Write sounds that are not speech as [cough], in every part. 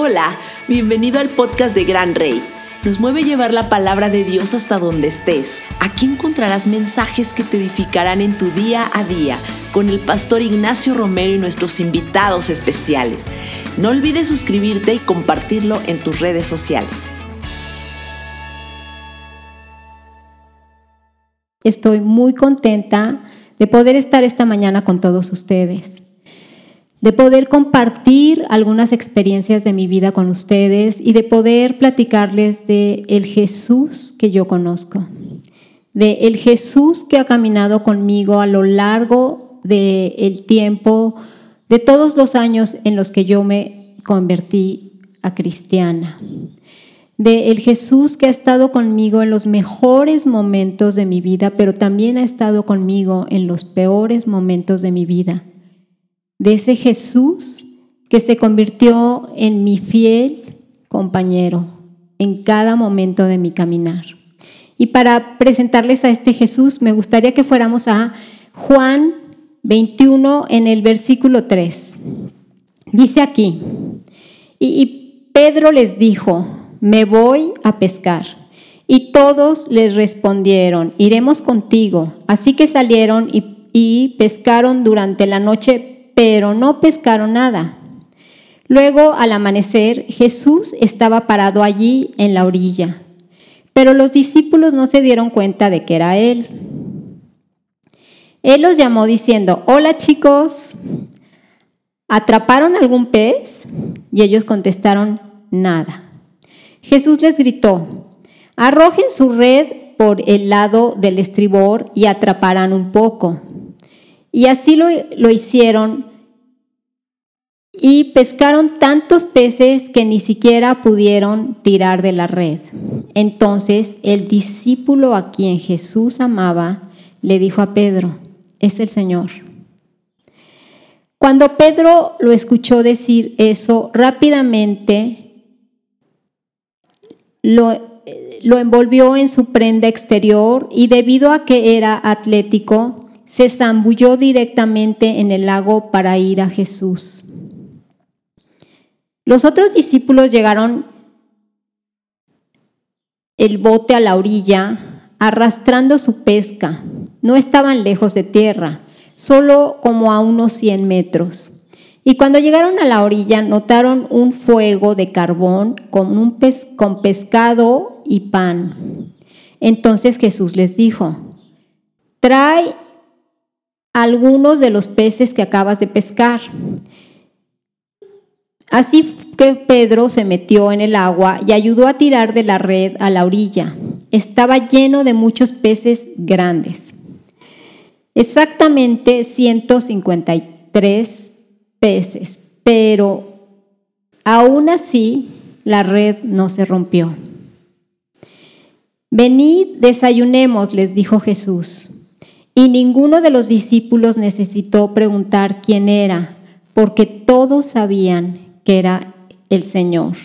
Hola, bienvenido al podcast de Gran Rey. Nos mueve llevar la palabra de Dios hasta donde estés. Aquí encontrarás mensajes que te edificarán en tu día a día con el pastor Ignacio Romero y nuestros invitados especiales. No olvides suscribirte y compartirlo en tus redes sociales. Estoy muy contenta de poder estar esta mañana con todos ustedes de poder compartir algunas experiencias de mi vida con ustedes y de poder platicarles de el Jesús que yo conozco, de el Jesús que ha caminado conmigo a lo largo del el tiempo, de todos los años en los que yo me convertí a cristiana, de el Jesús que ha estado conmigo en los mejores momentos de mi vida, pero también ha estado conmigo en los peores momentos de mi vida de ese Jesús que se convirtió en mi fiel compañero en cada momento de mi caminar. Y para presentarles a este Jesús, me gustaría que fuéramos a Juan 21 en el versículo 3. Dice aquí, y, Pedro les dijo, me voy a pescar. Y todos les respondieron, iremos contigo. Así que salieron y, y pescaron durante la noche pero no pescaron nada. Luego, al amanecer, Jesús estaba parado allí en la orilla, pero los discípulos no se dieron cuenta de que era Él. Él los llamó diciendo, hola chicos, ¿atraparon algún pez? Y ellos contestaron, nada. Jesús les gritó, arrojen su red por el lado del estribor y atraparán un poco. Y así lo, lo hicieron y pescaron tantos peces que ni siquiera pudieron tirar de la red. Entonces el discípulo a quien Jesús amaba le dijo a Pedro, es el Señor. Cuando Pedro lo escuchó decir eso, rápidamente lo, lo envolvió en su prenda exterior y debido a que era atlético, se zambulló directamente en el lago para ir a Jesús. Los otros discípulos llegaron el bote a la orilla, arrastrando su pesca. No estaban lejos de tierra, solo como a unos 100 metros. Y cuando llegaron a la orilla notaron un fuego de carbón con, un con pescado y pan. Entonces Jesús les dijo, trae algunos de los peces que acabas de pescar. Así que Pedro se metió en el agua y ayudó a tirar de la red a la orilla. Estaba lleno de muchos peces grandes. Exactamente 153 peces, pero aún así la red no se rompió. Venid, desayunemos, les dijo Jesús. Y ninguno de los discípulos necesitó preguntar quién era, porque todos sabían que era el Señor.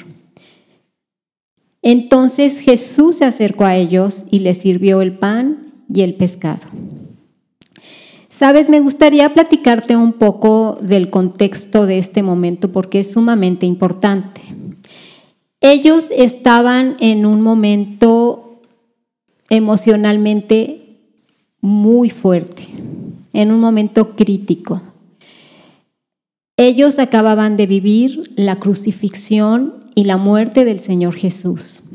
Entonces Jesús se acercó a ellos y les sirvió el pan y el pescado. Sabes, me gustaría platicarte un poco del contexto de este momento porque es sumamente importante. Ellos estaban en un momento emocionalmente muy fuerte, en un momento crítico. Ellos acababan de vivir la crucifixión y la muerte del Señor Jesús.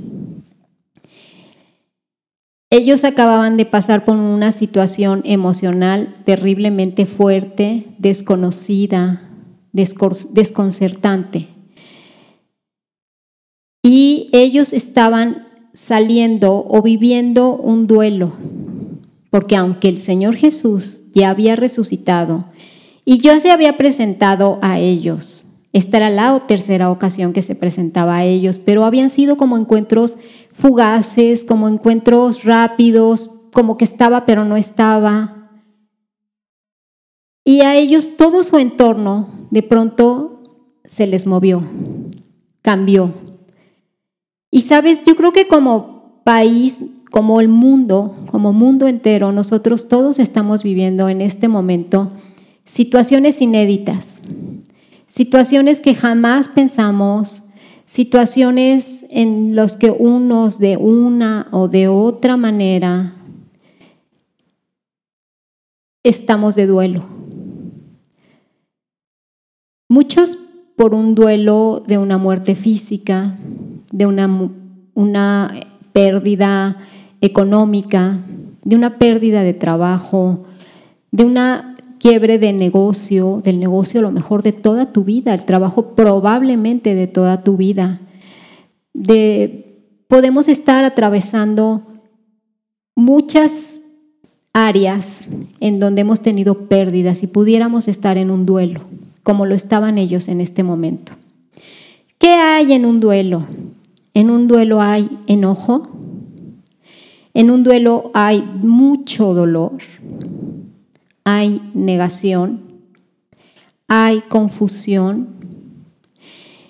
Ellos acababan de pasar por una situación emocional terriblemente fuerte, desconocida, desconcertante. Y ellos estaban saliendo o viviendo un duelo, porque aunque el Señor Jesús ya había resucitado, y yo se había presentado a ellos. Esta era la tercera ocasión que se presentaba a ellos, pero habían sido como encuentros fugaces, como encuentros rápidos, como que estaba pero no estaba. Y a ellos todo su entorno de pronto se les movió, cambió. Y sabes, yo creo que como país, como el mundo, como mundo entero, nosotros todos estamos viviendo en este momento situaciones inéditas, situaciones que jamás pensamos, situaciones en las que unos de una o de otra manera estamos de duelo. Muchos por un duelo de una muerte física, de una, una pérdida económica, de una pérdida de trabajo, de una quiebre de negocio, del negocio a lo mejor de toda tu vida, el trabajo probablemente de toda tu vida. De, podemos estar atravesando muchas áreas en donde hemos tenido pérdidas y pudiéramos estar en un duelo, como lo estaban ellos en este momento. ¿Qué hay en un duelo? En un duelo hay enojo, en un duelo hay mucho dolor, hay negación, hay confusión.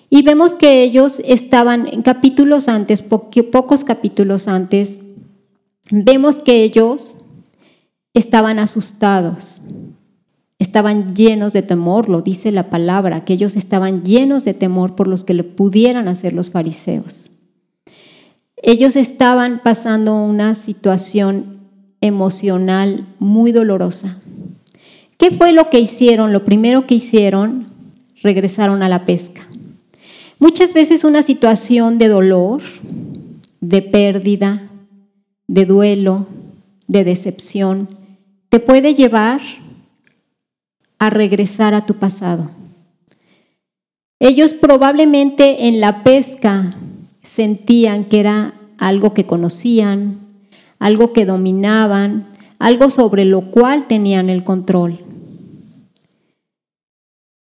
Y vemos que ellos estaban en capítulos antes, pocos capítulos antes, vemos que ellos estaban asustados, estaban llenos de temor, lo dice la palabra, que ellos estaban llenos de temor por los que le pudieran hacer los fariseos. Ellos estaban pasando una situación emocional muy dolorosa. ¿Qué fue lo que hicieron? Lo primero que hicieron, regresaron a la pesca. Muchas veces una situación de dolor, de pérdida, de duelo, de decepción, te puede llevar a regresar a tu pasado. Ellos probablemente en la pesca sentían que era algo que conocían, algo que dominaban, algo sobre lo cual tenían el control.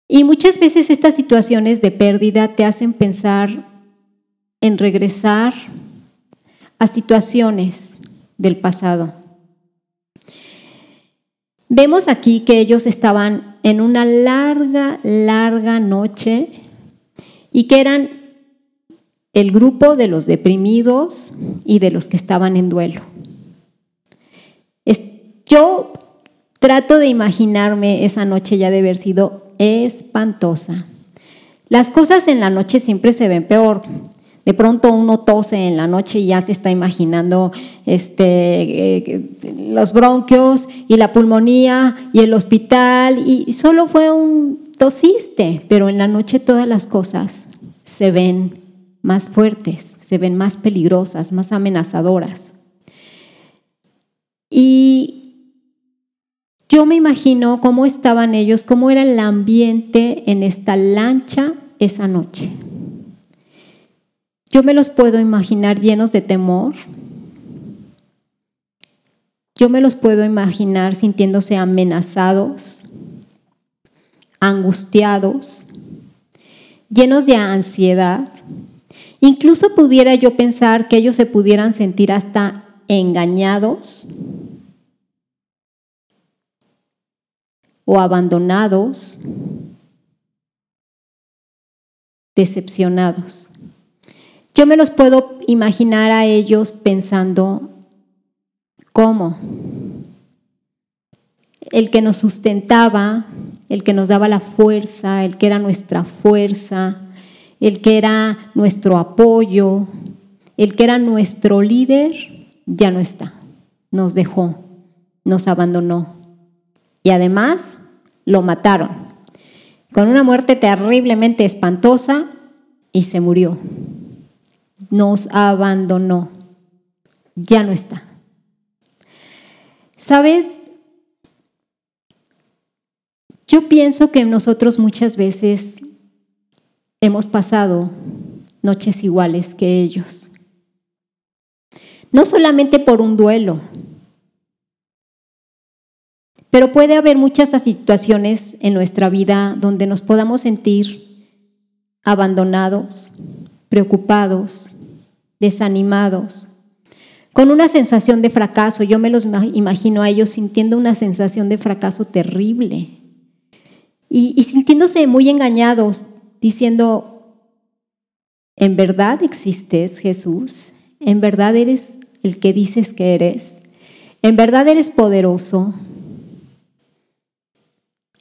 Y muchas veces estas situaciones de pérdida te hacen pensar en regresar a situaciones del pasado. Vemos aquí que ellos estaban en una larga, larga noche y que eran el grupo de los deprimidos y de los que estaban en duelo. Yo trato de imaginarme esa noche ya de haber sido espantosa. Las cosas en la noche siempre se ven peor. De pronto uno tose en la noche y ya se está imaginando este, eh, los bronquios y la pulmonía y el hospital y solo fue un tosiste, pero en la noche todas las cosas se ven más fuertes, se ven más peligrosas, más amenazadoras. Y yo me imagino cómo estaban ellos, cómo era el ambiente en esta lancha esa noche. Yo me los puedo imaginar llenos de temor. Yo me los puedo imaginar sintiéndose amenazados, angustiados, llenos de ansiedad. Incluso pudiera yo pensar que ellos se pudieran sentir hasta engañados o abandonados, decepcionados. Yo me los puedo imaginar a ellos pensando, ¿cómo? El que nos sustentaba, el que nos daba la fuerza, el que era nuestra fuerza, el que era nuestro apoyo, el que era nuestro líder, ya no está, nos dejó, nos abandonó y además lo mataron con una muerte terriblemente espantosa y se murió. Nos abandonó. Ya no está. ¿Sabes? Yo pienso que nosotros muchas veces hemos pasado noches iguales que ellos. No solamente por un duelo, pero puede haber muchas situaciones en nuestra vida donde nos podamos sentir abandonados, preocupados, desanimados, con una sensación de fracaso. Yo me los imagino a ellos sintiendo una sensación de fracaso terrible y, sintiéndose muy engañados, diciendo, ¿en verdad existes Jesús? ¿En verdad eres el que dices que eres? ¿En verdad eres poderoso?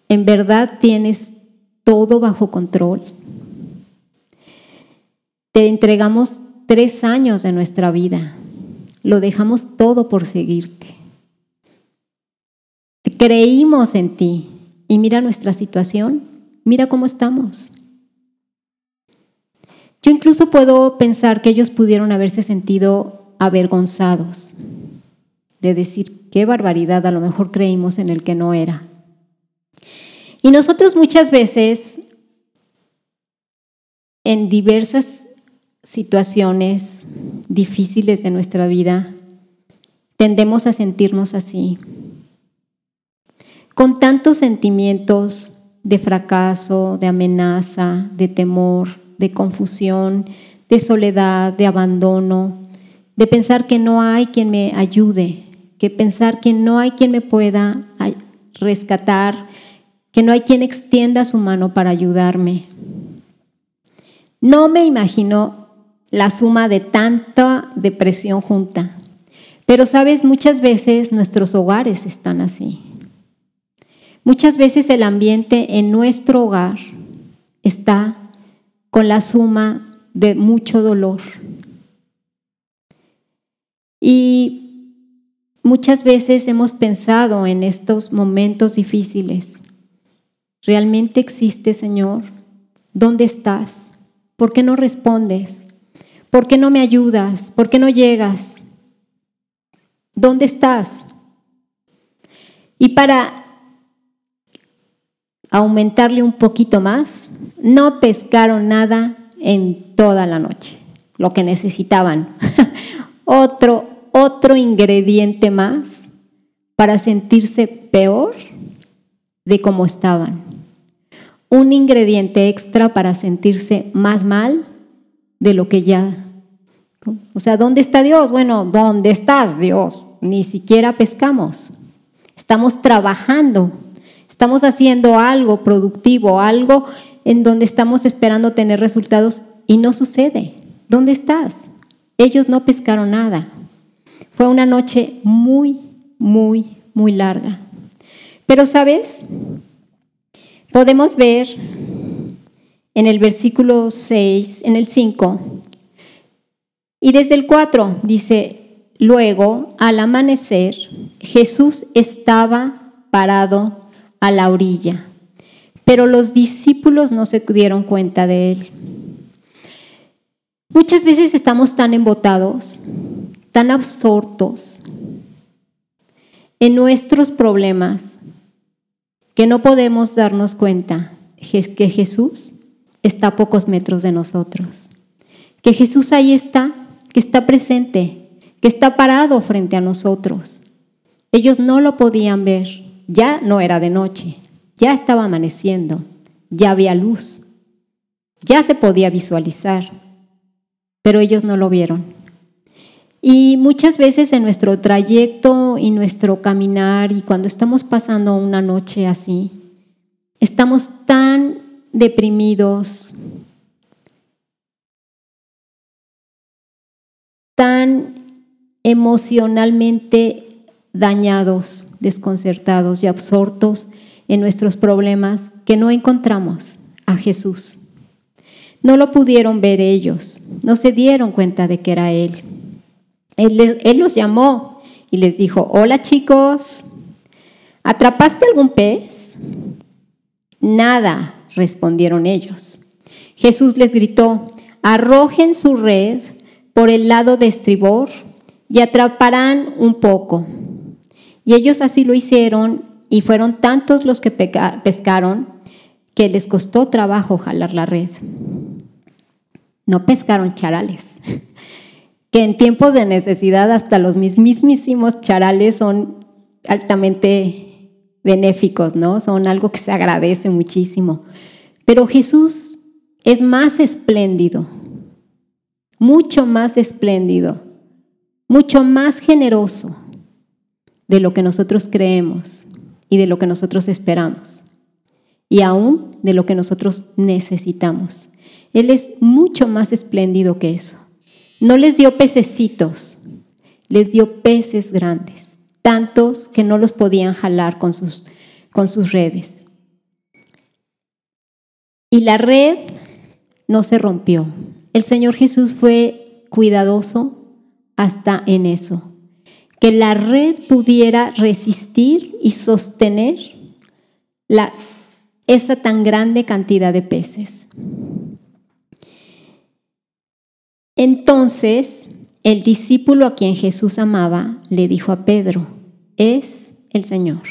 ¿En verdad tienes todo bajo control? Te entregamos tres años de nuestra vida. Lo dejamos todo por seguirte. Creímos en ti y mira nuestra situación, mira cómo estamos. Yo incluso puedo pensar que ellos pudieron haberse sentido avergonzados de decir, qué barbaridad, a lo mejor creímos en el que no era. Y nosotros muchas veces, en diversas situaciones difíciles de nuestra vida, tendemos a sentirnos así, con tantos sentimientos de fracaso, de amenaza, de temor, de confusión, de soledad, de abandono, de pensar que no hay quien me ayude, que pensar que no hay quien me pueda rescatar, que no hay quien extienda su mano para ayudarme. No me imagino la suma de tanta depresión junta, pero sabes, muchas veces nuestros hogares están así. Muchas veces el ambiente en nuestro hogar está con la suma de mucho dolor. Y muchas veces hemos pensado en estos momentos difíciles, ¿realmente existe Señor? ¿Dónde estás? ¿Por qué no respondes? ¿Por qué no me ayudas? ¿Por qué no llegas? ¿Dónde estás? Y para aumentarle un poquito más, no pescaron nada en toda la noche, lo que necesitaban. [laughs] otro, otro ingrediente más para sentirse peor de cómo estaban. Un ingrediente extra para sentirse más mal de lo que ya. O sea, ¿dónde está Dios? Bueno, ¿dónde estás, Dios? Ni siquiera pescamos. Estamos trabajando Estamos haciendo algo productivo, algo en donde estamos esperando tener resultados y no sucede. ¿Dónde estás? Ellos no pescaron nada. Fue una noche muy, muy, muy larga. Pero, ¿sabes? Podemos ver en el versículo 6, en el 5, y desde el 4 dice, luego, al amanecer, Jesús estaba parado a la orilla, pero los discípulos no se dieron cuenta de él. Muchas veces estamos tan embotados, tan absortos en nuestros problemas que no podemos darnos cuenta que Jesús está a pocos metros de nosotros, que Jesús ahí está, que está presente, que está parado frente a nosotros. Ellos no lo podían ver, ya no era de noche, ya estaba amaneciendo, ya había luz, ya se podía visualizar, pero ellos no lo vieron. Y muchas veces en nuestro trayecto y nuestro caminar y cuando estamos pasando una noche así, estamos tan deprimidos, tan emocionalmente dañados, desconcertados y absortos en nuestros problemas que no encontramos a Jesús. No lo pudieron ver ellos, no se dieron cuenta de que era Él. Él, los llamó y les dijo, hola chicos, ¿atrapaste algún pez? Nada, respondieron ellos. Jesús les gritó, arrojen su red por el lado de estribor y atraparán un poco. Y ellos así lo hicieron y fueron tantos los que pescaron que les costó trabajo jalar la red. No pescaron charales, [laughs] que en tiempos de necesidad hasta los mismísimos charales son altamente benéficos, ¿no? Son algo que se agradece muchísimo. Pero Jesús es más espléndido, mucho más espléndido, mucho más generoso de lo que nosotros creemos y de lo que nosotros esperamos y aún de lo que nosotros necesitamos. Él es mucho más espléndido que eso. No les dio pececitos, les dio peces grandes, tantos que no los podían jalar con sus, con sus redes. Y la red no se rompió. el Señor Jesús fue cuidadoso hasta en eso, que la red pudiera resistir y sostener la, esa tan grande cantidad de peces. Entonces, el discípulo a quien Jesús amaba le dijo a Pedro, es el Señor.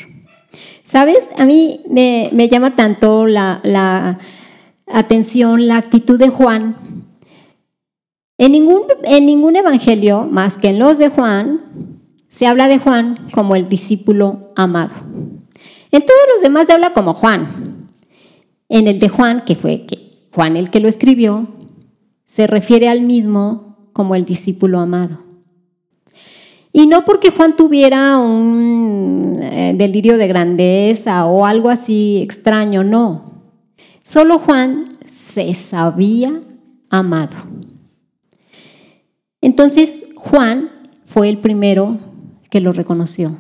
¿Sabes? A mí me, llama tanto la, la, atención la actitud de Juan. En ningún, en ningún evangelio, más que en los de Juan, se habla de Juan como el discípulo amado. En todos los demás se habla como Juan. En el de Juan, que fue Juan el que lo escribió, se refiere al mismo como el discípulo amado. Y no porque Juan tuviera un eh, delirio de grandeza o algo así extraño, no. Solo Juan se sabía amado. Entonces Juan fue el primero que lo reconoció.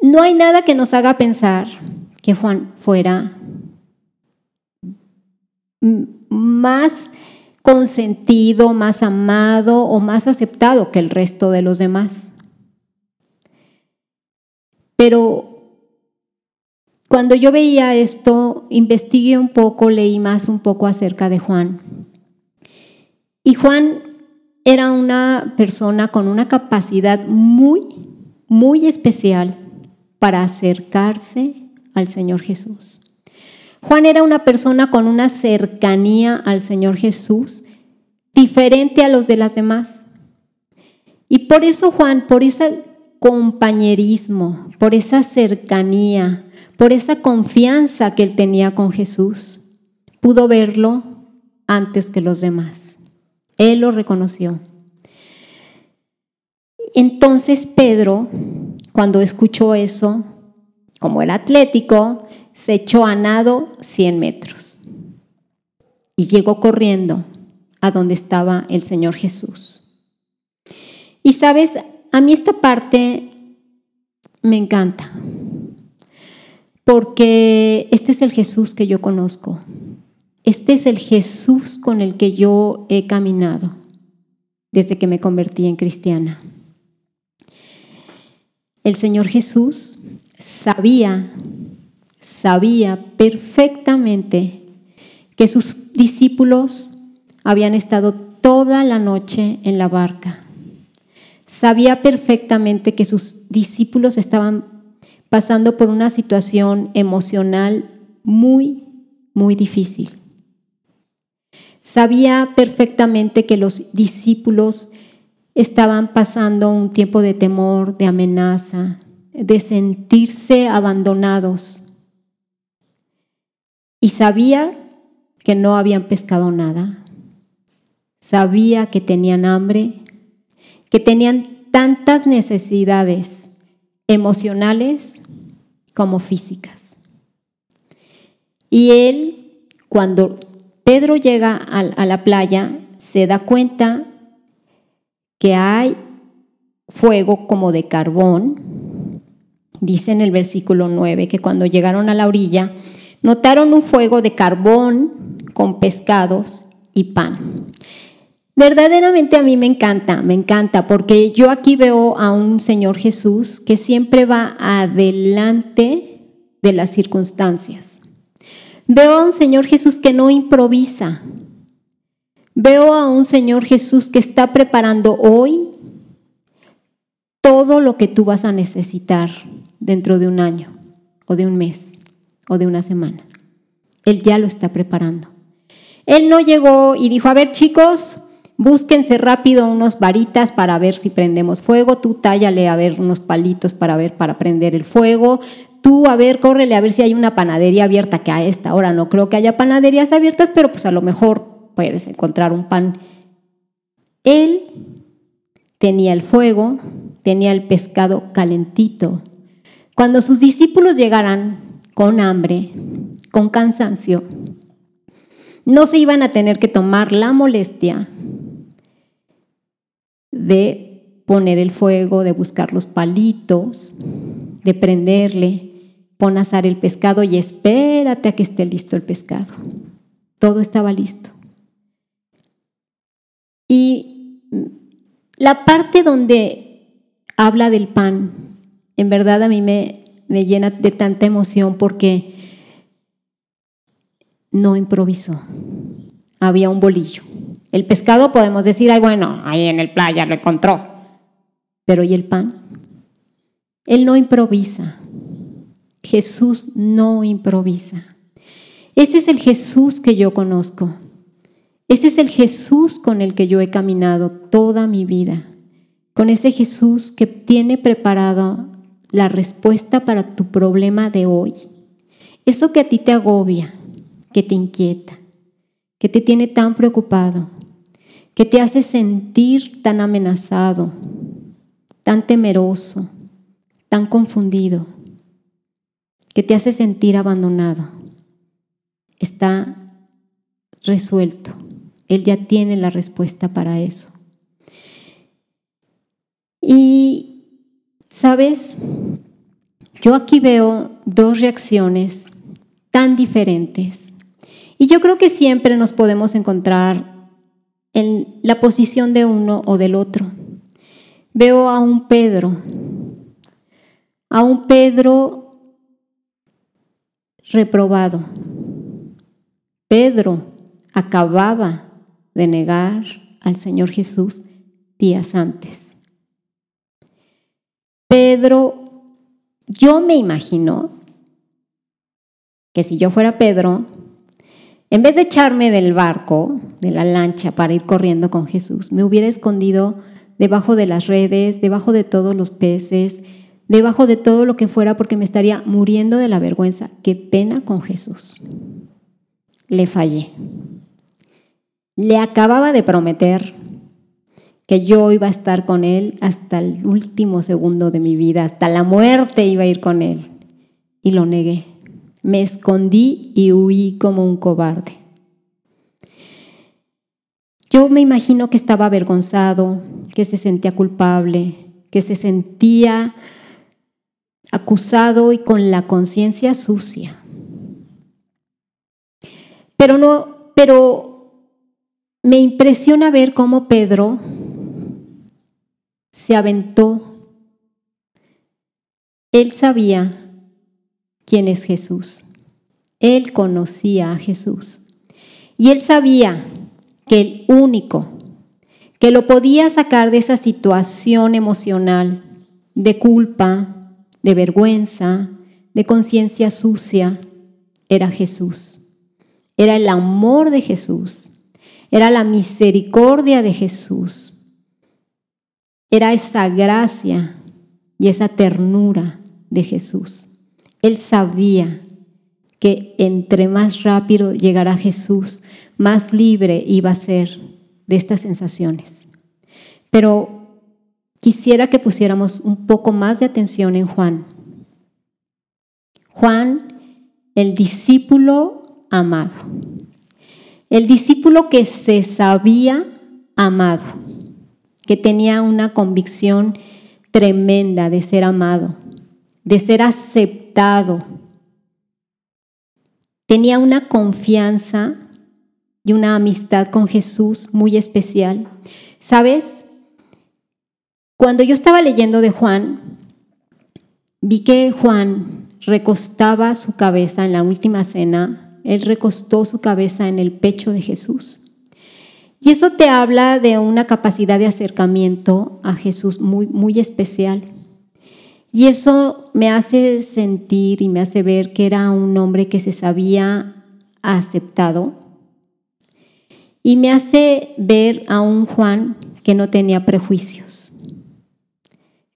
No hay nada que nos haga pensar que Juan fuera más consentido, más amado o más aceptado que el resto de los demás. Pero cuando yo veía esto, investigué un poco, leí más un poco acerca de Juan. Y Juan era una persona con una capacidad muy, muy especial para acercarse al Señor Jesús. Juan era una persona con una cercanía al Señor Jesús diferente a los de las demás. Y por eso Juan, por ese compañerismo, por esa cercanía, por esa confianza que él tenía con Jesús, pudo verlo antes que los demás. Él lo reconoció. Entonces Pedro, cuando escuchó eso, como era atlético, se echó a nado 100 metros y llegó corriendo a donde estaba el Señor Jesús. Y sabes, a mí esta parte me encanta, porque este es el Jesús que yo conozco, este es el Jesús con el que yo he caminado desde que me convertí en cristiana. El Señor Jesús sabía sabía perfectamente que sus discípulos habían estado toda la noche en la barca. Sabía perfectamente que sus discípulos estaban pasando por una situación emocional muy, muy difícil. Sabía perfectamente que los discípulos estaban pasando un tiempo de temor, de amenaza, de sentirse abandonados y sabía que no habían pescado nada. Sabía que tenían hambre, que tenían tantas necesidades emocionales como físicas. Y él, cuando Pedro llega a, la playa, se da cuenta que hay fuego como de carbón. Dice en el versículo 9 que cuando llegaron a la orilla, notaron un fuego de carbón con pescados y pan. Verdaderamente a mí me encanta, me encanta, porque yo aquí veo a un Señor Jesús que siempre va adelante de las circunstancias. Veo a un Señor Jesús que no improvisa. Veo a un Señor Jesús que está preparando hoy todo lo que tú vas a necesitar dentro de un año o de un mes o de una semana. Él ya lo está preparando. Él no llegó y dijo, a ver chicos, búsquense rápido unos varitas para ver si prendemos fuego, tú tállale a ver unos palitos para ver para prender el fuego, tú a ver, córrele a ver si hay una panadería abierta, que a esta hora no creo que haya panaderías abiertas, pero pues a lo mejor puedes encontrar un pan. Él tenía el fuego, tenía el pescado calentito. Cuando sus discípulos llegaran con hambre, con cansancio, no se iban a tener que tomar la molestia de poner el fuego, de buscar los palitos, de prenderle, pon a asar el pescado y espérate a que esté listo el pescado. Todo estaba listo. Y la parte donde habla del pan, en verdad a mí me, me llena de tanta emoción porque no improvisó. Había un bolillo. El pescado podemos decir, ay, bueno, ahí en el playa lo encontró. Pero ¿y el pan? Él no improvisa. Jesús no improvisa. Ese es el Jesús que yo conozco. Ese es el Jesús con el que yo he caminado toda mi vida. Con ese Jesús que tiene preparado la respuesta para tu problema de hoy. Eso que a ti te agobia, que te inquieta, que te tiene tan preocupado, que te hace sentir tan amenazado, tan temeroso, tan confundido, que te hace sentir abandonado, está resuelto. Él ya tiene la respuesta para eso. Y, ¿sabes? Yo aquí veo dos reacciones tan diferentes. Y yo creo que siempre nos podemos encontrar en la posición de uno o del otro. Veo a un Pedro, a un Pedro reprobado. Pedro acababa de negar al Señor Jesús días antes. Pedro, yo me imagino que si yo fuera Pedro, en vez de echarme del barco, de la lancha para ir corriendo con Jesús, me hubiera escondido debajo de las redes, debajo de todos los peces, debajo de todo lo que fuera porque me estaría muriendo de la vergüenza. Qué pena con Jesús. Le fallé. Le acababa de prometer que yo iba a estar con él hasta el último segundo de mi vida, hasta la muerte iba a ir con él. Y lo negué. Me escondí y huí como un cobarde. Yo me imagino que estaba avergonzado, que se sentía culpable, que se sentía acusado y con la conciencia sucia. Pero no, pero me impresiona ver cómo Pedro se aventó. Él sabía quién es Jesús. Él conocía a Jesús. Y él sabía que el único que lo podía sacar de esa situación emocional de culpa, de vergüenza, de conciencia sucia, era Jesús. Era el amor de Jesús. Era la misericordia de Jesús. Era esa gracia y esa ternura de Jesús. Él sabía que entre más rápido llegara Jesús, más libre iba a ser de estas sensaciones. Pero quisiera que pusiéramos un poco más de atención en Juan. Juan, el discípulo amado. El discípulo que se sabía amado, que tenía una convicción tremenda de ser amado, de ser aceptado. Tenía una confianza y una amistad con Jesús muy especial. ¿Sabes? Cuando yo estaba leyendo de Juan, vi que Juan recostaba su cabeza en la última cena, él recostó su cabeza en el pecho de Jesús. Y eso te habla de una capacidad de acercamiento a Jesús muy, muy especial. Y eso me hace sentir y me hace ver que era un hombre que se sabía aceptado. Y me hace ver a un Juan que no tenía prejuicios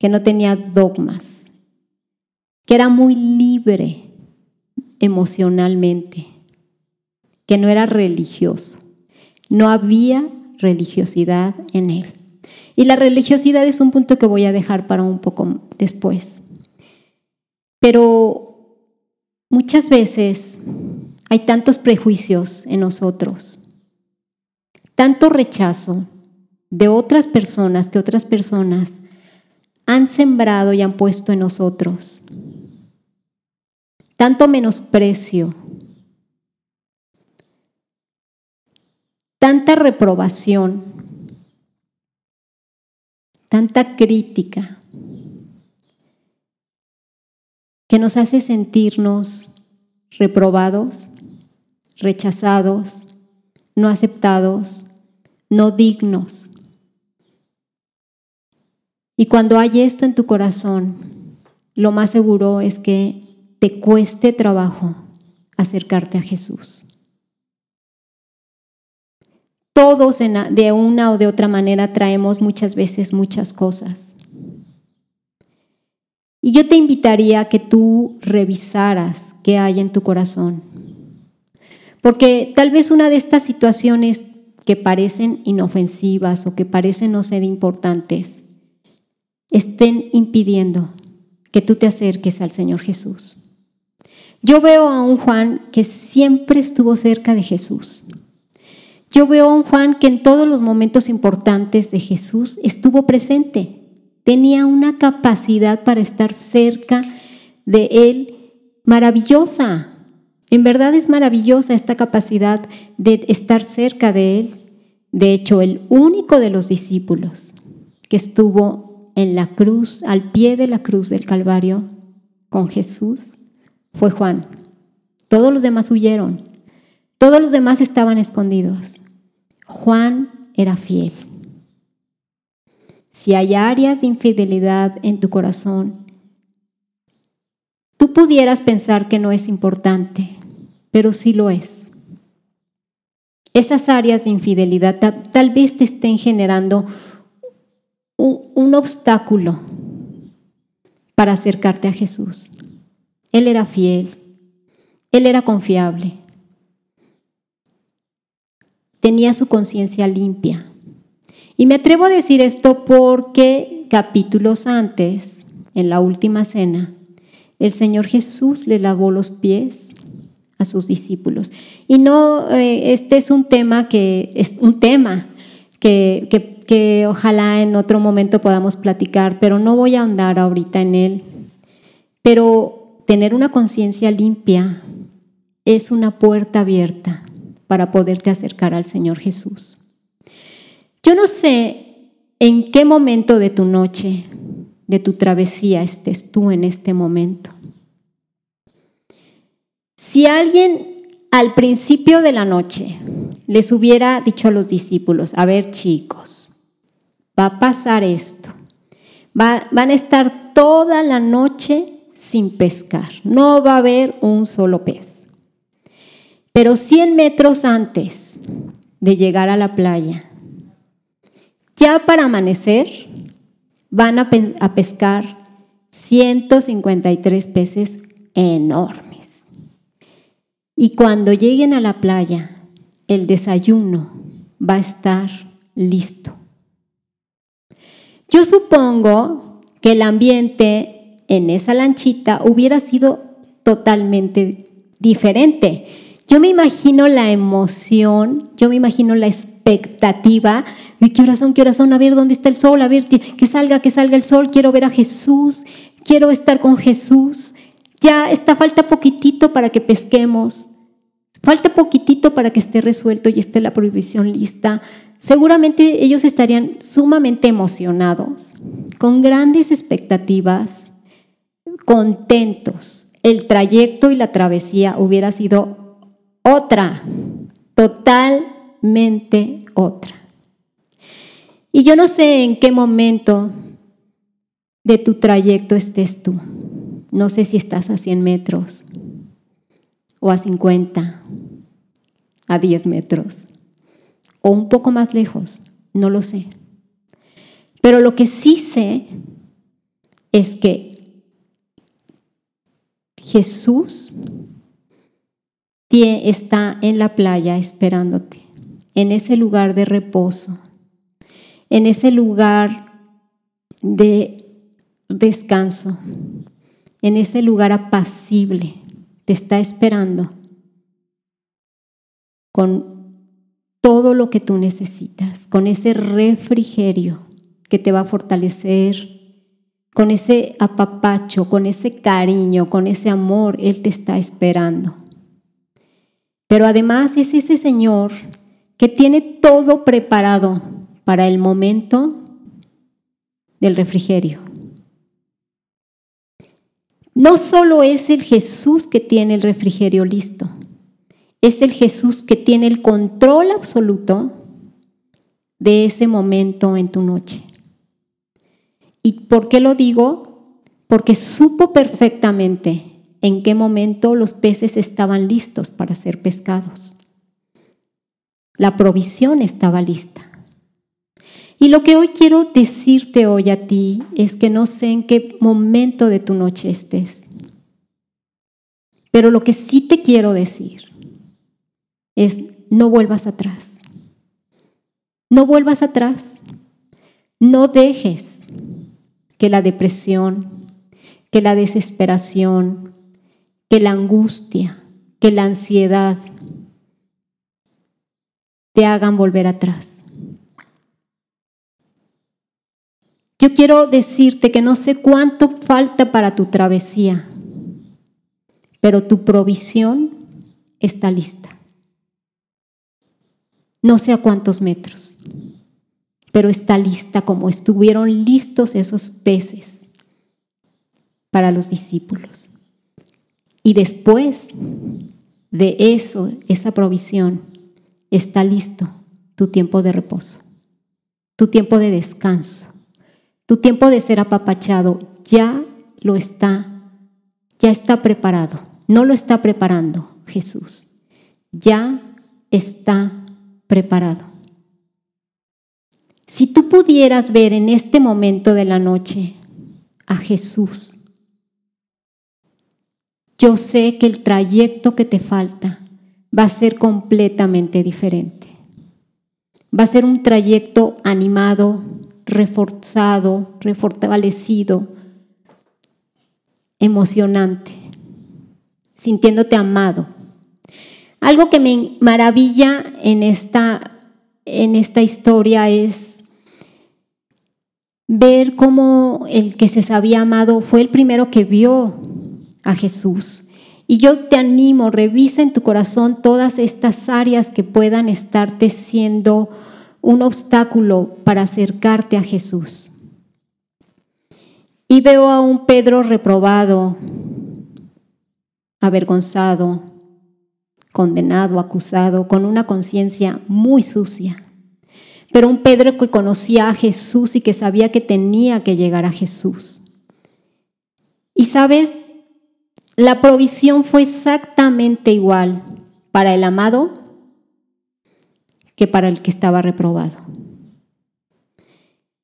que no tenía dogmas, que era muy libre emocionalmente, que no era religioso. No había religiosidad en él. Y la religiosidad es un punto que voy a dejar para un poco después. Pero muchas veces hay tantos prejuicios en nosotros, tanto rechazo de otras personas que otras personas han sembrado y han puesto en nosotros. Tanto menosprecio, tanta reprobación, tanta crítica, que nos hace sentirnos reprobados, rechazados, no aceptados, no dignos. Y cuando hay esto en tu corazón, lo más seguro es que te cueste trabajo acercarte a Jesús. Todos de una o de otra manera traemos muchas veces muchas cosas. Y yo te invitaría a que tú revisaras qué hay en tu corazón. Porque tal vez una de estas situaciones que parecen inofensivas o que parecen no ser importantes estén impidiendo que tú te acerques al Señor Jesús. Yo veo a un Juan que siempre estuvo cerca de Jesús. Yo veo a un Juan que en todos los momentos importantes de Jesús estuvo presente. Tenía una capacidad para estar cerca de Él maravillosa. En verdad es maravillosa esta capacidad de estar cerca de Él. De hecho, el único de los discípulos que estuvo en la cruz, al pie de la cruz del Calvario, con Jesús, fue Juan. Todos los demás huyeron. Todos los demás estaban escondidos. Juan era fiel. Si hay áreas de infidelidad en tu corazón, tú pudieras pensar que no es importante, pero sí lo es esas áreas de infidelidad tal, vez te estén generando un, obstáculo para acercarte a Jesús. Él era fiel, él era confiable, tenía su conciencia limpia. Y me atrevo a decir esto porque capítulos antes, en la última cena, el Señor Jesús le lavó los pies a sus discípulos. Y no, eh, este es un tema que es un tema que, que, ojalá en otro momento podamos platicar, pero no voy a ahondar ahorita en él. Pero tener una conciencia limpia es una puerta abierta para poderte acercar al Señor Jesús. Yo no sé en qué momento de tu noche, de tu travesía estés tú en este momento. Si alguien al principio de la noche les hubiera dicho a los discípulos, a ver chicos, va a pasar esto, van a estar toda la noche sin pescar, no va a haber un solo pez. Pero 100 metros antes de llegar a la playa, ya para amanecer, van a, a pescar 153 peces enormes. Y cuando lleguen a la playa, el desayuno va a estar listo. Yo supongo que el ambiente en esa lanchita hubiera sido totalmente diferente. Yo me imagino la emoción, yo me imagino la expectativa de qué horas son, qué horas son, a ver dónde está el sol, a ver que salga, que salga el sol, quiero ver a Jesús, quiero estar con Jesús. Ya está falta poquitito para que pesquemos. Falta poquitito para que esté resuelto y esté la prohibición lista. Seguramente ellos estarían sumamente emocionados, con grandes expectativas, contentos. El trayecto y la travesía hubiera sido otra, totalmente otra. Y yo no sé en qué momento de tu trayecto estés tú. No sé si estás a 100 metros o a 50, a 10 metros o un poco más lejos, no lo sé. Pero lo que sí sé es que Jesús está en la playa esperándote, en ese lugar de reposo, en ese lugar de descanso, en ese lugar apacible, te está esperando con todo lo que tú necesitas, con ese refrigerio que te va a fortalecer, con ese apapacho, con ese cariño, con ese amor, Él te está esperando. Pero además es ese Señor que tiene todo preparado para el momento del refrigerio. No solo es el Jesús que tiene el refrigerio listo, es el Jesús que tiene el control absoluto de ese momento en tu noche. ¿Y por qué lo digo? Porque supo perfectamente en qué momento los peces estaban listos para ser pescados. La provisión estaba lista. Y lo que hoy quiero decirte hoy a ti es que no sé en qué momento de tu noche estés. Pero lo que sí te quiero decir es no vuelvas atrás. No vuelvas atrás. No dejes que la depresión, que la desesperación, que la angustia, que la ansiedad te hagan volver atrás. Yo quiero decirte que no sé cuánto falta para tu travesía, pero tu provisión está lista. No sé a cuántos metros, pero está lista como estuvieron listos esos peces para los discípulos. Y después de eso, esa provisión, está listo tu tiempo de reposo, tu tiempo de descanso tu tiempo de ser apapachado ya lo está, ya está preparado. No lo está preparando Jesús. Ya está preparado. Si tú pudieras ver en este momento de la noche a Jesús, yo sé que el trayecto que te falta va a ser completamente diferente. Va a ser un trayecto animado, reforzado, refortalecido, emocionante, sintiéndote amado. Algo que me maravilla en esta, en esta historia es ver cómo el que se sabía amado fue el primero que vio a Jesús. Y yo te animo, revisa en tu corazón todas estas áreas que puedan estarte siendo un obstáculo para acercarte a Jesús. Y veo a un Pedro reprobado, avergonzado, condenado, acusado, con una conciencia muy sucia. Pero un Pedro que conocía a Jesús y que sabía que tenía que llegar a Jesús. Y sabes, la provisión fue exactamente igual para el amado que para el que estaba reprobado.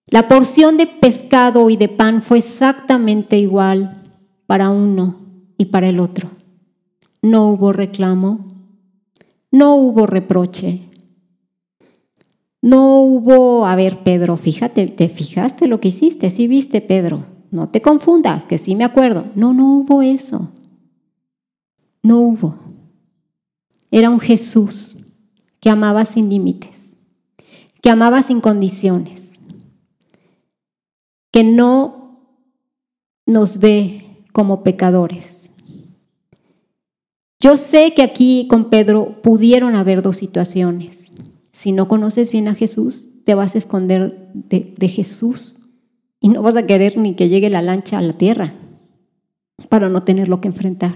La porción de pescado y de pan fue exactamente igual para uno y para el otro. No hubo reclamo, no hubo reproche, no hubo, a ver Pedro, fíjate, ¿te fijaste lo que hiciste? Sí viste Pedro, no te confundas, que sí me acuerdo. No, no hubo eso. No hubo. Era un Jesús que amaba sin límites, que amaba sin condiciones, que no nos ve como pecadores. Yo sé que aquí con Pedro pudieron haber dos situaciones. Si no conoces bien a Jesús, te vas a esconder de, Jesús y no vas a querer ni que llegue la lancha a la tierra para no tenerlo que enfrentar.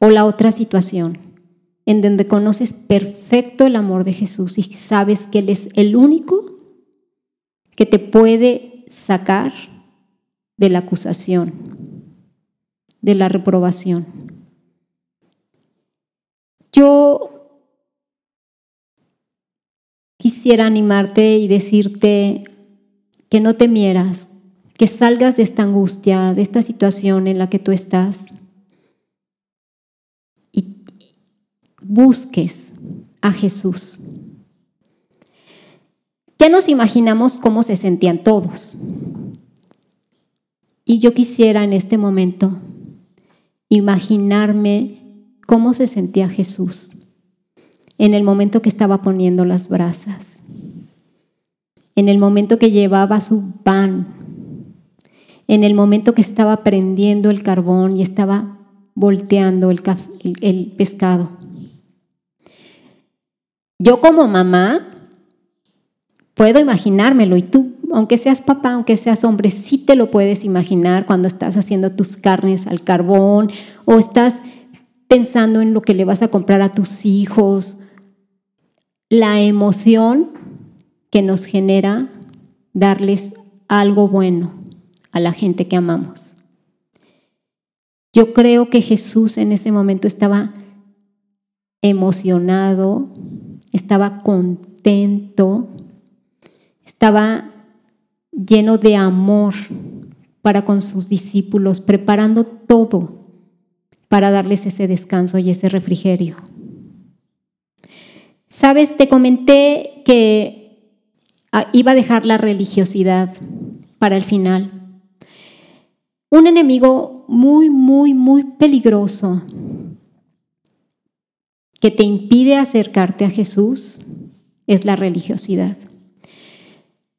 O la otra situación, en donde conoces perfecto el amor de Jesús y sabes que Él es el único que te puede sacar de la acusación, de la reprobación. Yo quisiera animarte y decirte que no temieras, que salgas de esta angustia, de esta situación en la que tú estás busques a Jesús. Ya nos imaginamos cómo se sentían todos. Y yo quisiera en este momento imaginarme cómo se sentía Jesús en el momento que estaba poniendo las brasas, en el momento que llevaba su pan, en el momento que estaba prendiendo el carbón y estaba volteando el, el pescado. Yo como mamá puedo imaginármelo y tú aunque seas papá, aunque seas hombre, sí te lo puedes imaginar cuando estás haciendo tus carnes al carbón o estás pensando en lo que le vas a comprar a tus hijos. La emoción que nos genera darles algo bueno a la gente que amamos. Yo creo que Jesús en ese momento estaba emocionado, estaba contento, estaba lleno de amor para con sus discípulos, preparando todo para darles ese descanso y ese refrigerio. Sabes, te comenté que ah, iba a dejar la religiosidad para el final. Un enemigo muy, muy, muy peligroso que te impide acercarte a Jesús es la religiosidad.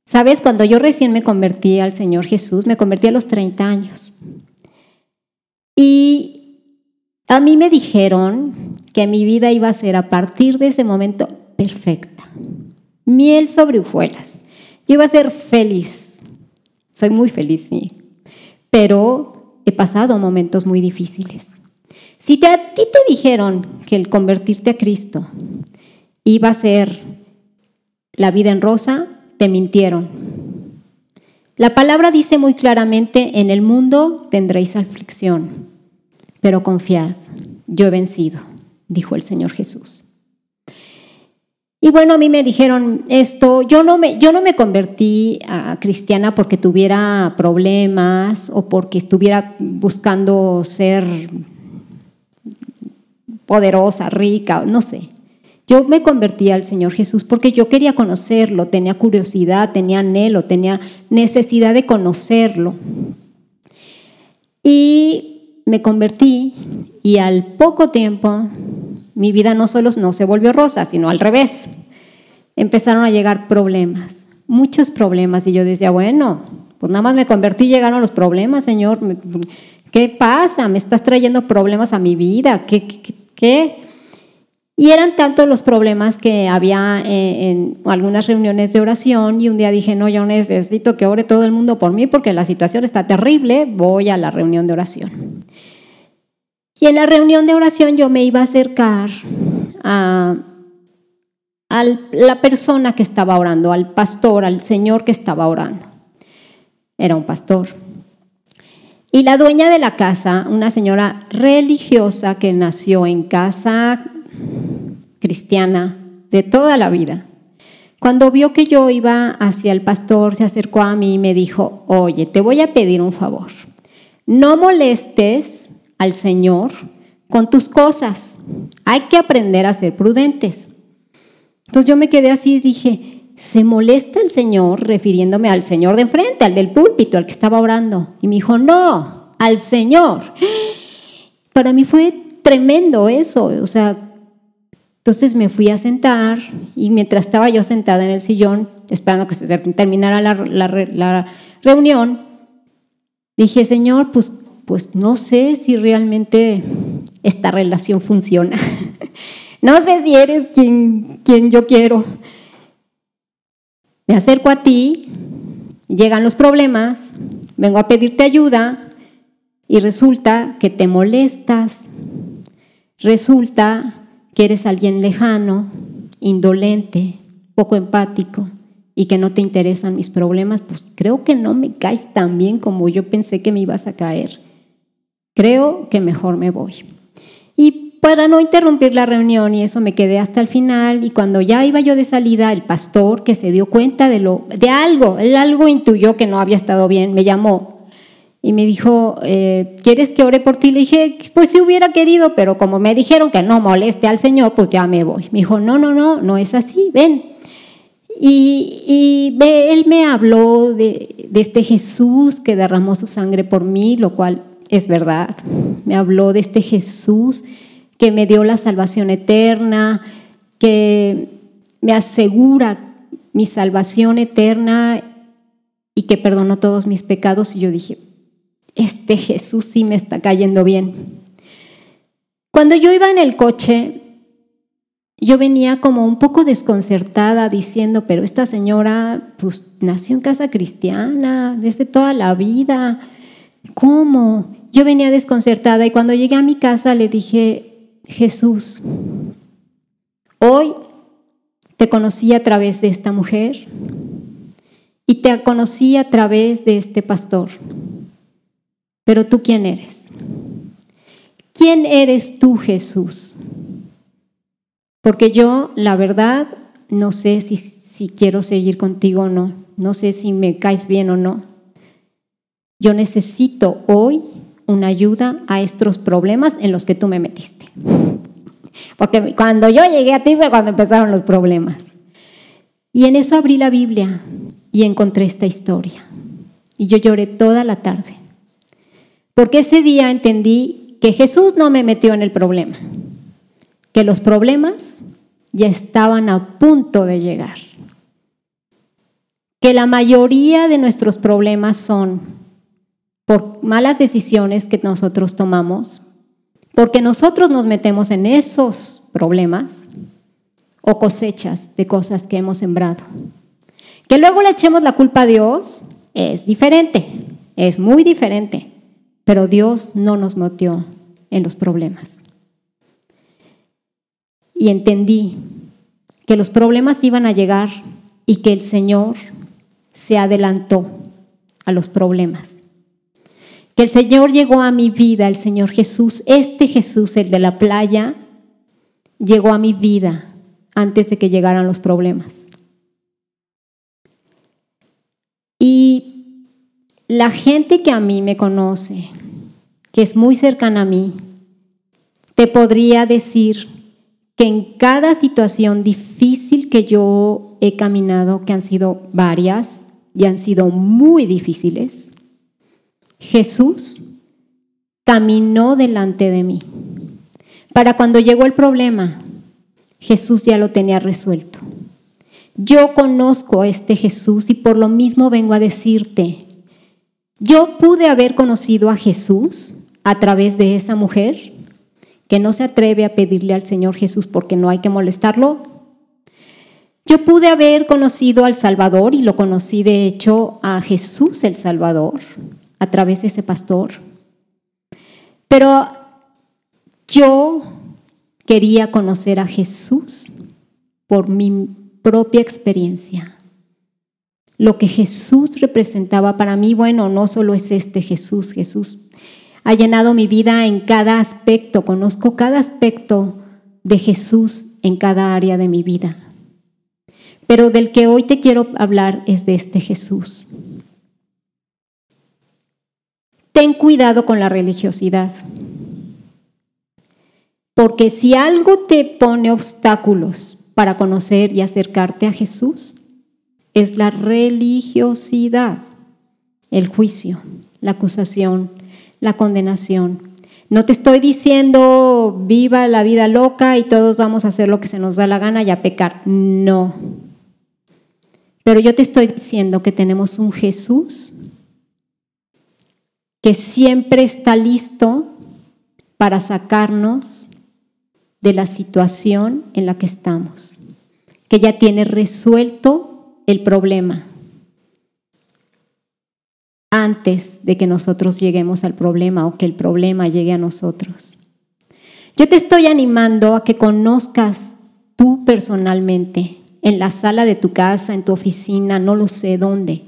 Sabes, cuando yo recién me convertí al Señor Jesús, me convertí a los 30 años. Y a mí me dijeron que mi vida iba a ser a partir de ese momento perfecta. Miel sobre hojuelas. Yo iba a ser feliz. Soy muy feliz, sí. Pero he pasado momentos muy difíciles. Si te, a ti te dijeron que el convertirte a Cristo iba a ser la vida en rosa, te mintieron. La palabra dice muy claramente, en el mundo tendréis aflicción, pero confiad, yo he vencido, dijo el Señor Jesús. Y bueno, a mí me dijeron esto, yo no me, yo no me convertí a cristiana porque tuviera problemas o porque estuviera buscando ser poderosa, rica, no sé. Yo me convertí al Señor Jesús porque yo quería conocerlo, tenía curiosidad, tenía anhelo, tenía necesidad de conocerlo. Y me convertí y al poco tiempo mi vida no solo no se volvió rosa, sino al revés. Empezaron a llegar problemas, muchos problemas y yo decía, bueno, pues nada más me convertí y llegaron los problemas, Señor. ¿Qué pasa? Me estás trayendo problemas a mi vida. ¿Qué, qué, qué? Y eran tantos los problemas que había eh, en, algunas reuniones de oración y un día dije, no, yo necesito que ore todo el mundo por mí porque la situación está terrible, voy a la reunión de oración. Y en la reunión de oración yo me iba a acercar a, a la persona que estaba orando, al pastor, al señor que estaba orando. Era un pastor. Y la dueña de la casa, una señora religiosa que nació en casa cristiana de toda la vida. Cuando vio que yo iba hacia el pastor, se acercó a mí y me dijo, oye, te voy a pedir un favor. No molestes al Señor con tus cosas. Hay que aprender a ser prudentes. Entonces yo me quedé así y dije, ¿se molesta el Señor refiriéndome al Señor de enfrente, al del púlpito, al que estaba orando? Y me dijo, no, al Señor. [gasps] Para mí fue tremendo eso, o sea, entonces me fui a sentar y mientras estaba yo sentada en el sillón, esperando que se terminara la, reunión, dije, Señor, pues, pues no sé si realmente esta relación funciona. [laughs] no sé si eres quien, quien yo quiero. Me acerco a ti, llegan los problemas, vengo a pedirte ayuda y resulta que te molestas. Resulta que eres alguien lejano, indolente, poco empático y que no te interesan mis problemas, pues creo que no me caes tan bien como yo pensé que me ibas a caer. Creo que mejor me voy. Y para no interrumpir la reunión y eso me quedé hasta el final y cuando ya iba yo de salida, el pastor que se dio cuenta de lo de algo, él algo intuyó que no había estado bien, me llamó y me dijo, eh, ¿quieres que ore por ti? Le dije, pues si hubiera querido, pero como me dijeron que no moleste al Señor, pues ya me voy. Me dijo, no, no, no, no es así, ven. Y, él me habló de, de este Jesús que derramó su sangre por mí, lo cual es verdad. Me habló de este Jesús que me dio la salvación eterna, que me asegura mi salvación eterna y que perdonó todos mis pecados. Y yo dije, este Jesús sí me está cayendo bien. Cuando yo iba en el coche, yo venía como un poco desconcertada diciendo, pero esta señora pues nació en casa cristiana desde toda la vida. ¿Cómo? Yo venía desconcertada y cuando llegué a mi casa le dije, Jesús, hoy te conocí a través de esta mujer y te conocí a través de este pastor. Pero tú quién eres? ¿Quién eres tú, Jesús? Porque yo, la verdad, no sé si, si quiero seguir contigo o no. No sé si me caes bien o no. Yo necesito hoy una ayuda a estos problemas en los que tú me metiste. Porque cuando yo llegué a ti fue cuando empezaron los problemas. Y en eso abrí la Biblia y encontré esta historia. Y yo lloré toda la tarde. Porque ese día entendí que Jesús no me metió en el problema, que los problemas ya estaban a punto de llegar. Que la mayoría de nuestros problemas son por malas decisiones que nosotros tomamos, porque nosotros nos metemos en esos problemas o cosechas de cosas que hemos sembrado. Que luego le echemos la culpa a Dios es diferente, es muy diferente, pero Dios no nos metió en los problemas. Y entendí que los problemas iban a llegar y que el Señor se adelantó a los problemas que el Señor llegó a mi vida, el Señor Jesús, este Jesús, el de la playa, llegó a mi vida antes de que llegaran los problemas. Y la gente que a mí me conoce, que es muy cercana a mí, te podría decir que en cada situación difícil que yo he caminado, que han sido varias y han sido muy difíciles, Jesús caminó delante de mí. Para cuando llegó el problema, Jesús ya lo tenía resuelto. Yo conozco a este Jesús y por lo mismo vengo a decirte, yo pude haber conocido a Jesús a través de esa mujer que no se atreve a pedirle al Señor Jesús porque no hay que molestarlo. Yo pude haber conocido al Salvador y lo conocí de hecho a Jesús el Salvador a través de ese pastor. Pero yo quería conocer a Jesús por mi propia experiencia. Lo que Jesús representaba para mí, bueno, no solo es este Jesús, Jesús ha llenado mi vida en cada aspecto, conozco cada aspecto de Jesús en cada área de mi vida. Pero del que hoy te quiero hablar es de este Jesús. Ten cuidado con la religiosidad. Porque si algo te pone obstáculos para conocer y acercarte a Jesús, es la religiosidad, el juicio, la acusación, la condenación. No te estoy diciendo viva la vida loca y todos vamos a hacer lo que se nos da la gana y a pecar. No. Pero yo te estoy diciendo que tenemos un Jesús que siempre está listo para sacarnos de la situación en la que estamos, que ya tiene resuelto el problema antes de que nosotros lleguemos al problema o que el problema llegue a nosotros. Yo te estoy animando a que conozcas tú personalmente, en la sala de tu casa, en tu oficina, no lo sé dónde.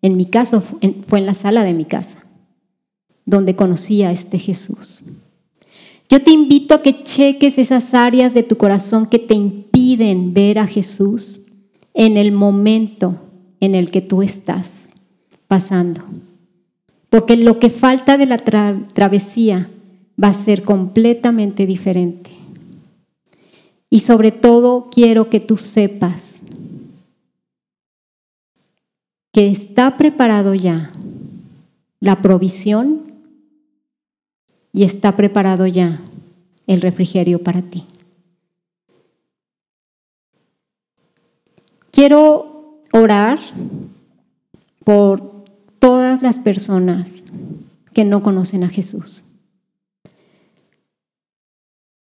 En mi caso fue en la sala de mi casa donde conocí a este Jesús. Yo te invito a que cheques esas áreas de tu corazón que te impiden ver a Jesús en el momento en el que tú estás pasando. Porque lo que falta de la travesía va a ser completamente diferente. Y sobre todo quiero que tú sepas que está preparado ya la provisión y está preparado ya el refrigerio para ti. Quiero orar por todas las personas que no conocen a Jesús.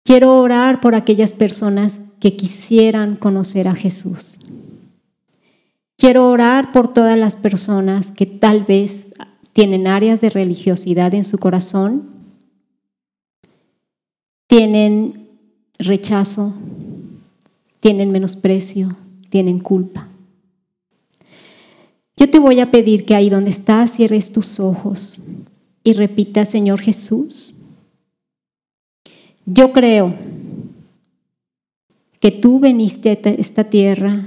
Quiero orar por aquellas personas que quisieran conocer a Jesús. Quiero orar por todas las personas que tal vez tienen áreas de religiosidad en su corazón, tienen rechazo, tienen menosprecio, tienen culpa. Yo te voy a pedir que ahí donde estás cierres tus ojos y repita, Señor Jesús, yo creo que tú veniste a esta tierra,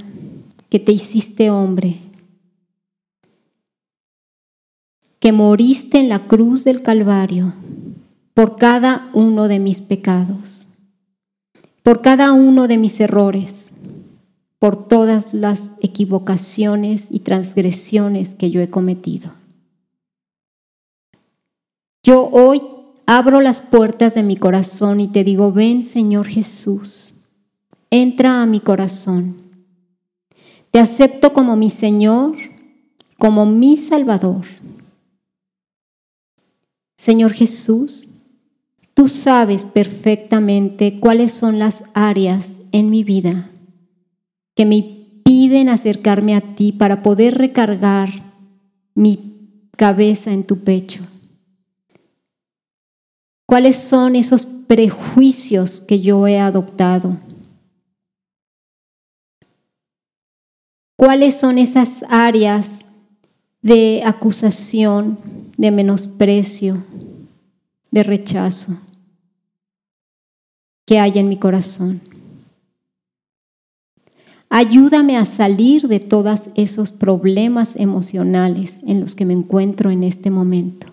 que te hiciste hombre, que moriste en la cruz del Calvario por cada uno de mis pecados, por cada uno de mis errores, por todas las equivocaciones y transgresiones que yo he cometido. Yo hoy abro las puertas de mi corazón y te digo, ven Señor Jesús, entra a mi corazón. Te acepto como mi Señor, como mi Salvador. Señor Jesús, tú sabes perfectamente cuáles son las áreas en mi vida que me piden acercarme a ti para poder recargar mi cabeza en tu pecho. ¿Cuáles son esos prejuicios que yo he adoptado? ¿Cuáles son esas áreas de acusación, de menosprecio, de rechazo que hay en mi corazón? Ayúdame a salir de todos esos problemas emocionales en los que me encuentro en este momento.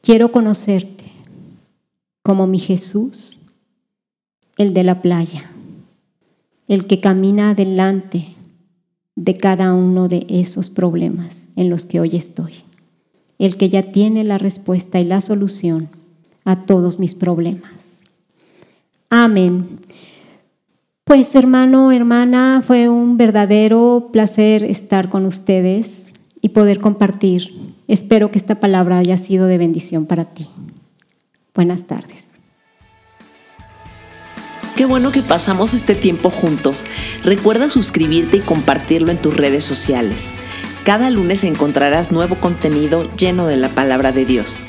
Quiero conocerte como mi Jesús, el de la playa, el que camina adelante de cada uno de esos problemas en los que hoy estoy, el que ya tiene la respuesta y la solución a todos mis problemas. Amén. Pues hermano, hermana, fue un verdadero placer estar con ustedes y poder compartir Espero que esta palabra haya sido de bendición para ti. Buenas tardes. Qué bueno que pasamos este tiempo juntos. Recuerda suscribirte y compartirlo en tus redes sociales. Cada lunes encontrarás nuevo contenido lleno de la palabra de Dios.